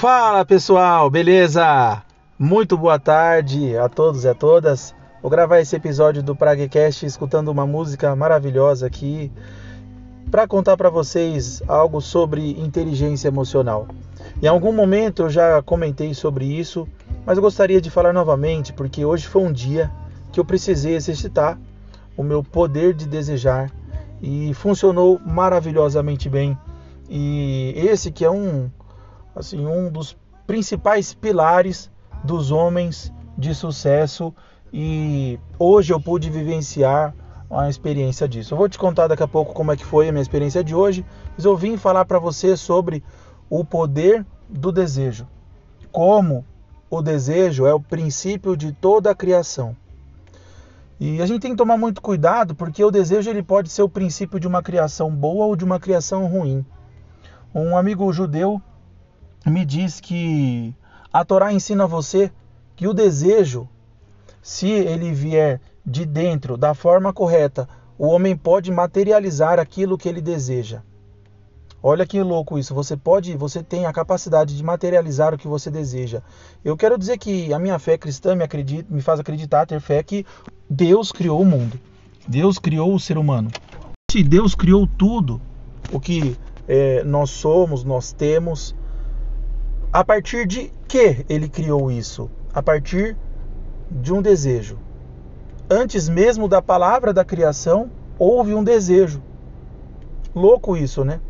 Fala pessoal, beleza? Muito boa tarde a todos e a todas. Vou gravar esse episódio do Praguecast escutando uma música maravilhosa aqui para contar para vocês algo sobre inteligência emocional. Em algum momento eu já comentei sobre isso, mas eu gostaria de falar novamente porque hoje foi um dia que eu precisei exercitar o meu poder de desejar e funcionou maravilhosamente bem. E esse que é um assim um dos principais pilares dos homens de sucesso e hoje eu pude vivenciar a experiência disso. Eu vou te contar daqui a pouco como é que foi a minha experiência de hoje, mas eu vim falar para você sobre o poder do desejo. Como o desejo é o princípio de toda a criação. E a gente tem que tomar muito cuidado porque o desejo ele pode ser o princípio de uma criação boa ou de uma criação ruim. Um amigo judeu me diz que a Torá ensina você que o desejo, se ele vier de dentro da forma correta, o homem pode materializar aquilo que ele deseja. Olha que louco isso. Você pode, você tem a capacidade de materializar o que você deseja. Eu quero dizer que a minha fé cristã me, acredita, me faz acreditar, ter fé que Deus criou o mundo. Deus criou o ser humano. Se Deus criou tudo, o que é, nós somos, nós temos, a partir de que ele criou isso? A partir de um desejo. Antes mesmo da palavra da criação, houve um desejo. Louco isso, né?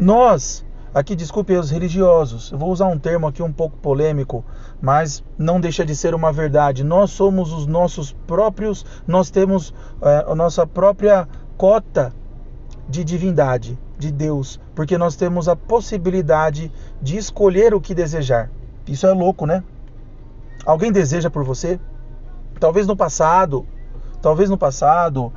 Nós, aqui desculpe os religiosos, eu vou usar um termo aqui um pouco polêmico, mas não deixa de ser uma verdade. Nós somos os nossos próprios, nós temos é, a nossa própria cota de divindade, de Deus, porque nós temos a possibilidade de escolher o que desejar. Isso é louco, né? Alguém deseja por você? Talvez no passado, talvez no passado,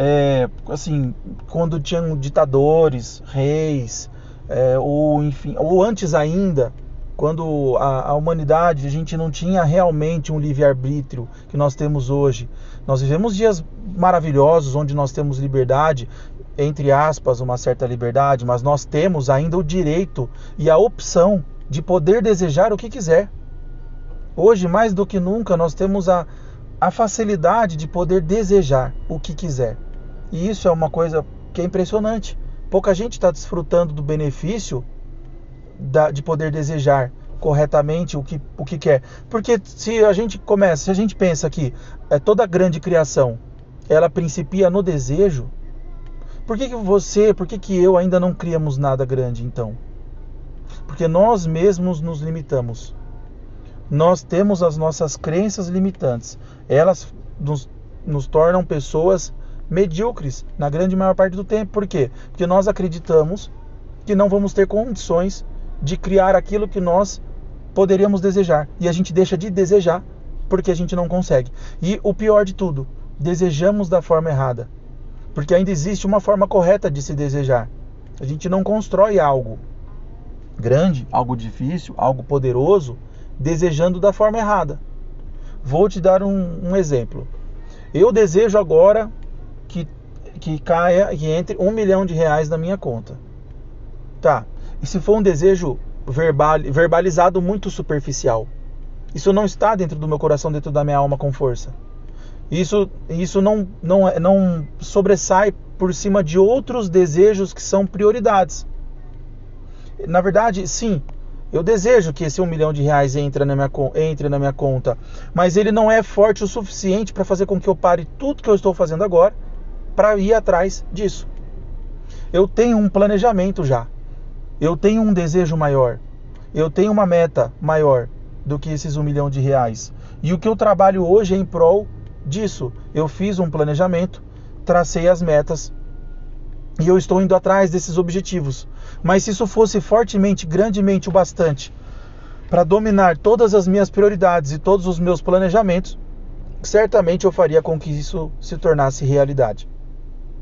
é, assim, quando tinham ditadores, reis, é, ou enfim, ou antes ainda, quando a, a, humanidade a gente não tinha realmente um livre arbítrio que nós temos hoje. Nós vivemos dias maravilhosos onde nós temos liberdade, entre aspas, uma certa liberdade, mas nós temos ainda o direito e a opção de poder desejar o que quiser. Hoje, mais do que nunca, nós temos a, a facilidade de poder desejar o que quiser. E isso é uma coisa que é impressionante. Pouca gente está desfrutando do benefício da, de poder desejar corretamente o que, o que quer. Porque se a gente começa, se a gente pensa que é, toda grande criação ela principia no desejo, por que, que você, por que, que eu ainda não criamos nada grande então? Porque nós mesmos nos limitamos. Nós temos as nossas crenças limitantes. Elas nos, nos tornam pessoas medíocres na grande maior parte do tempo. Por quê? Porque nós acreditamos que não vamos ter condições de criar aquilo que nós poderíamos desejar. E a gente deixa de desejar porque a gente não consegue. E o pior de tudo, desejamos da forma errada. Porque ainda existe uma forma correta de se desejar. A gente não constrói algo grande, algo difícil, algo poderoso, desejando da forma errada. Vou te dar um, um exemplo. Eu desejo agora que caia, que entre um milhão de reais na minha conta. Tá. E se for um desejo verbal, verbalizado muito superficial? Isso não está dentro do meu coração, dentro da minha alma com força. Isso, isso não, não, é, não sobressai por cima de outros desejos que são prioridades. Na verdade, sim, eu desejo que esse um milhão de reais entre na minha, entre na minha conta, mas ele não é forte o suficiente para fazer com que eu pare tudo que eu estou fazendo agora para ir atrás disso. Eu tenho um planejamento já. Eu tenho um desejo maior. Eu tenho uma meta maior do que esses um milhão de reais. E o que eu trabalho hoje é em prol disso. Eu fiz um planejamento, tracei as metas e eu estou indo atrás desses objetivos. Mas se isso fosse fortemente, grandemente o bastante para dominar todas as minhas prioridades e todos os meus planejamentos, certamente eu faria com que isso se tornasse realidade.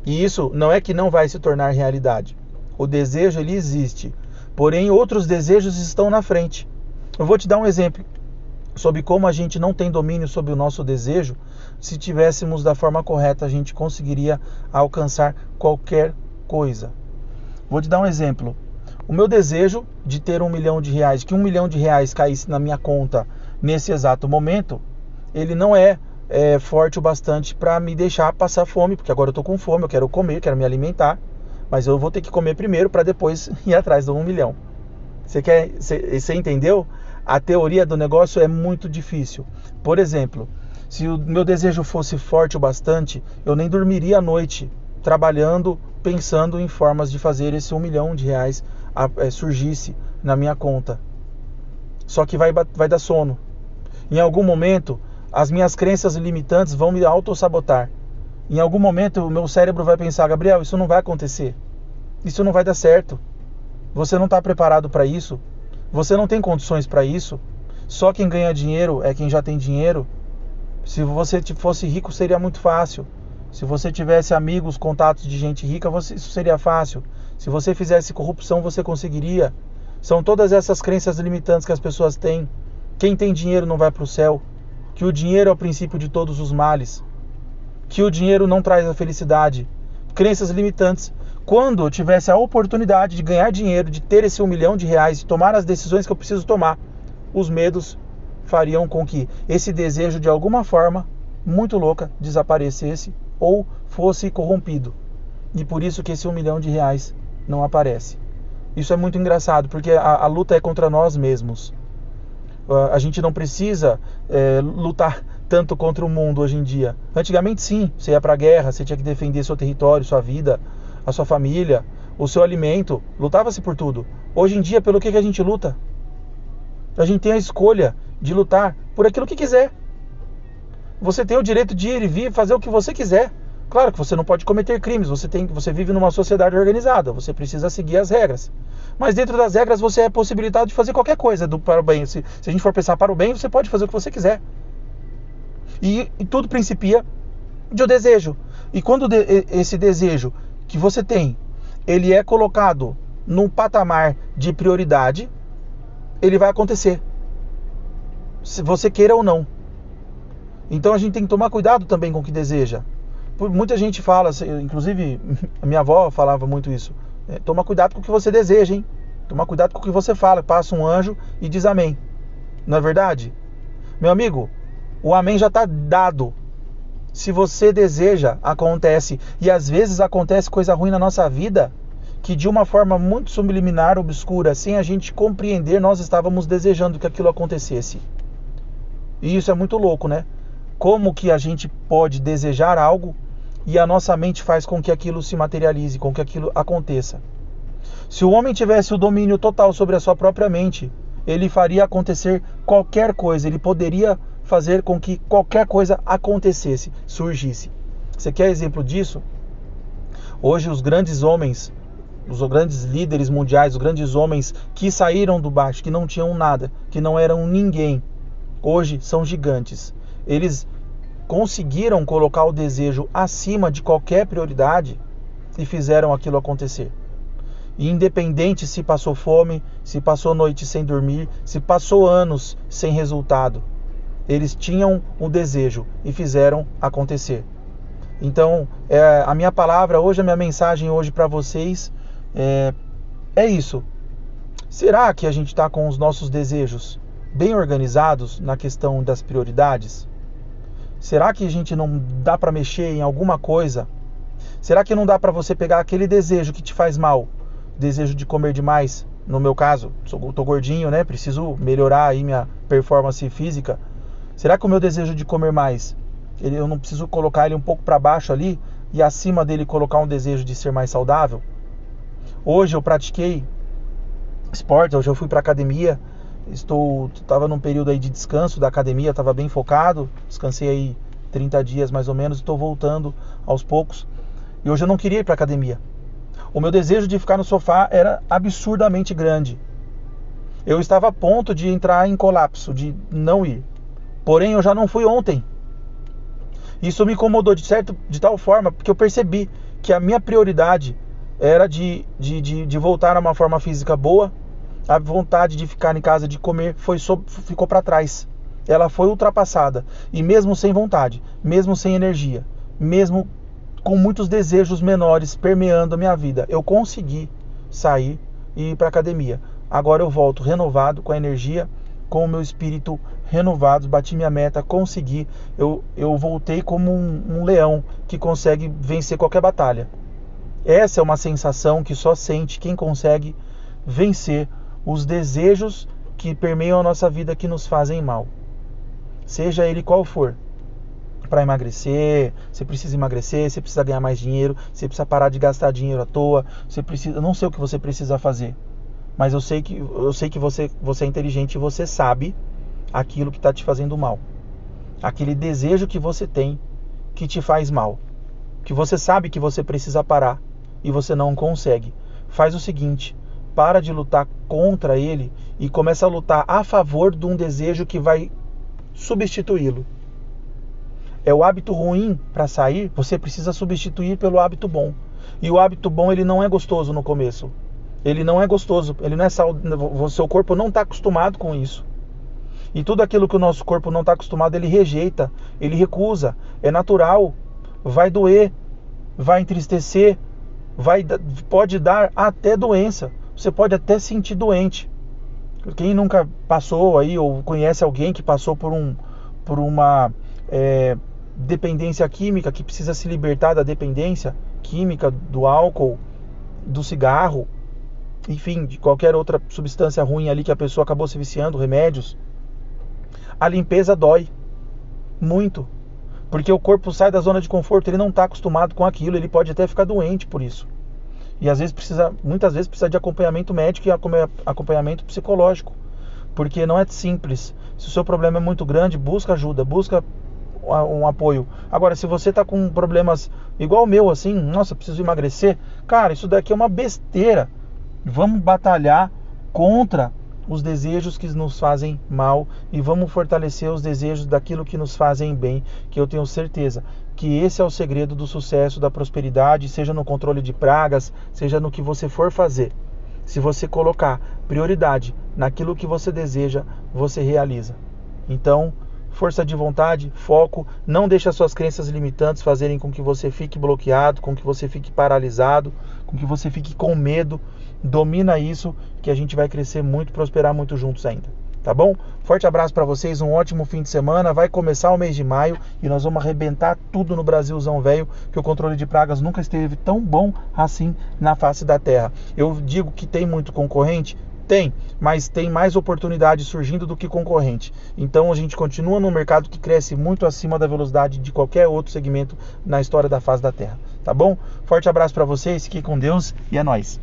E isso não é que não vai se tornar realidade. O desejo ele existe, porém outros desejos estão na frente. Eu vou te dar um exemplo sobre como a gente não tem domínio sobre o nosso desejo. Se tivéssemos da forma correta, a gente conseguiria alcançar qualquer coisa. Vou te dar um exemplo. O meu desejo de ter um milhão de reais, que um milhão de reais caísse na minha conta nesse exato momento, ele não é, é forte o bastante para me deixar passar fome, porque agora eu estou com fome, eu quero comer, quero me alimentar, mas eu vou ter que comer primeiro para depois ir atrás do um milhão. Você quer, você entendeu? A teoria do negócio é muito difícil. Por exemplo, se o meu desejo fosse forte o bastante, eu nem dormiria à noite trabalhando, pensando em formas de fazer esse um milhão de reais é, surgisse na minha conta. Só que vai, vai dar sono. Em algum momento, as minhas crenças limitantes vão me autossabotar. Em algum momento, o meu cérebro vai pensar: Gabriel, isso não vai acontecer. Isso não vai dar certo. Você não está preparado para isso. Você não tem condições para isso. Só quem ganha dinheiro é quem já tem dinheiro. Se você fosse rico, seria muito fácil. Se você tivesse amigos, contatos de gente rica, você, isso seria fácil. Se você fizesse corrupção, você conseguiria. São todas essas crenças limitantes que as pessoas têm. Quem tem dinheiro não vai para o céu. Que o dinheiro é o princípio de todos os males. Que o dinheiro não traz a felicidade. Crenças limitantes. Quando eu tivesse a oportunidade de ganhar dinheiro, de ter esse um milhão de reais, de tomar as decisões que eu preciso tomar, os medos fariam com que esse desejo, de alguma forma muito louca, desaparecesse ou fosse corrompido. E por isso que esse um milhão de reais não aparece. Isso é muito engraçado, porque a, a luta é contra nós mesmos. Uh, a gente não precisa é, lutar tanto contra o mundo hoje em dia. Antigamente, sim, você ia para a guerra, você tinha que defender seu território, sua vida, a sua família, o seu alimento, lutava-se por tudo. Hoje em dia, pelo que, que a gente luta? A gente tem a escolha de lutar por aquilo que quiser. Você tem o direito de ir e vir fazer o que você quiser. Claro que você não pode cometer crimes, você, tem, você vive numa sociedade organizada, você precisa seguir as regras. Mas dentro das regras você é possibilitado de fazer qualquer coisa do, para o bem. Se, se a gente for pensar para o bem, você pode fazer o que você quiser. E, e tudo principia de um desejo. E quando de, esse desejo que você tem, ele é colocado num patamar de prioridade, ele vai acontecer. Se você queira ou não. Então a gente tem que tomar cuidado também com o que deseja. Muita gente fala, inclusive a minha avó falava muito isso. É, toma cuidado com o que você deseja, hein? Toma cuidado com o que você fala. Passa um anjo e diz amém. Não é verdade? Meu amigo, o amém já está dado. Se você deseja, acontece. E às vezes acontece coisa ruim na nossa vida que de uma forma muito subliminar, obscura, sem a gente compreender, nós estávamos desejando que aquilo acontecesse. E isso é muito louco, né? Como que a gente pode desejar algo e a nossa mente faz com que aquilo se materialize, com que aquilo aconteça. Se o homem tivesse o domínio total sobre a sua própria mente, ele faria acontecer qualquer coisa, ele poderia fazer com que qualquer coisa acontecesse, surgisse. Você quer exemplo disso? Hoje os grandes homens, os grandes líderes mundiais, os grandes homens que saíram do baixo, que não tinham nada, que não eram ninguém, hoje são gigantes. Eles conseguiram colocar o desejo acima de qualquer prioridade e fizeram aquilo acontecer. Independente se passou fome, se passou noite sem dormir, se passou anos sem resultado, eles tinham o desejo e fizeram acontecer. Então, é, a minha palavra hoje, a minha mensagem hoje para vocês é, é isso. Será que a gente está com os nossos desejos bem organizados na questão das prioridades? Será que a gente não dá para mexer em alguma coisa? Será que não dá para você pegar aquele desejo que te faz mal, desejo de comer demais? No meu caso, sou, tô gordinho, né? Preciso melhorar aí minha performance física. Será que o meu desejo de comer mais, ele, eu não preciso colocar ele um pouco para baixo ali e acima dele colocar um desejo de ser mais saudável? Hoje eu pratiquei esporte, hoje eu fui para academia Estou estava num período aí de descanso da academia, estava bem focado, descansei aí 30 dias mais ou menos, estou voltando aos poucos. E hoje eu não queria ir para academia. O meu desejo de ficar no sofá era absurdamente grande. Eu estava a ponto de entrar em colapso, de não ir. Porém, eu já não fui ontem. Isso me incomodou de certo, de tal forma, porque eu percebi que a minha prioridade era de, de, de, de voltar a uma forma física boa, A vontade de ficar em casa, de comer, foi ficou para trás. Ela foi ultrapassada. E mesmo sem vontade, mesmo sem energia, mesmo com muitos desejos menores permeando a minha vida, eu consegui sair e ir para academia. Agora eu volto renovado, com a energia, com o meu espírito renovado, bati minha meta, consegui. Eu, eu voltei como um, um leão que consegue vencer qualquer batalha. Essa é uma sensação que só sente quem consegue vencer os desejos que permeiam a nossa vida que nos fazem mal. Seja ele qual for. Para emagrecer, você precisa emagrecer, você precisa ganhar mais dinheiro, você precisa parar de gastar dinheiro à toa, você precisa, eu não sei o que você precisa fazer, mas eu sei que eu sei que você você é inteligente e você sabe aquilo que está te fazendo mal. Aquele desejo que você tem que te faz mal. Que você sabe que você precisa parar e você não consegue. Faz o seguinte, para de lutar contra ele e começa a lutar a favor de um desejo que vai substituí-lo. É o hábito ruim para sair, você precisa substituir pelo hábito bom. E o hábito bom ele não é gostoso no começo. Ele não é gostoso, ele não é o seu corpo não está acostumado com isso. E tudo aquilo que o nosso corpo não está acostumado, ele rejeita, ele recusa. É natural, vai doer, vai entristecer, vai pode dar até doença você pode até sentir doente. Quem nunca passou aí ou conhece alguém que passou por, um, por uma é, dependência química, que precisa se libertar da dependência química, do álcool, do cigarro, enfim, de qualquer outra substância ruim ali que a pessoa acabou se viciando, remédios. A limpeza dói muito, porque o corpo sai da zona de conforto, ele não está acostumado com aquilo, ele pode até ficar doente por isso. E às vezes precisa, muitas vezes precisa de acompanhamento médico e acompanhamento psicológico, porque não é simples. Se o seu problema é muito grande, busca ajuda, busca um apoio. Agora, se você está com problemas igual o meu, assim, nossa, preciso emagrecer, cara, isso daqui é uma besteira. Vamos batalhar contra os desejos que nos fazem mal e vamos fortalecer os desejos daquilo que nos fazem bem, que eu tenho certeza que esse é o segredo do sucesso, da prosperidade, seja no controle de pragas, seja no que você for fazer. Se você colocar prioridade naquilo que você deseja, você realiza. Então, força de vontade, foco, não deixe as suas crenças limitantes fazerem com que você fique bloqueado, com que você fique paralisado, com que você fique com medo. Domina isso que a gente vai crescer muito, prosperar muito juntos ainda tá bom? Forte abraço para vocês, um ótimo fim de semana. Vai começar o mês de maio e nós vamos arrebentar tudo no Brasilzão velho, que o controle de pragas nunca esteve tão bom assim na face da terra. Eu digo que tem muito concorrente, tem, mas tem mais oportunidade surgindo do que concorrente. Então a gente continua no mercado que cresce muito acima da velocidade de qualquer outro segmento na história da face da Terra, tá bom? Forte abraço para vocês, fiquem com Deus e é nós.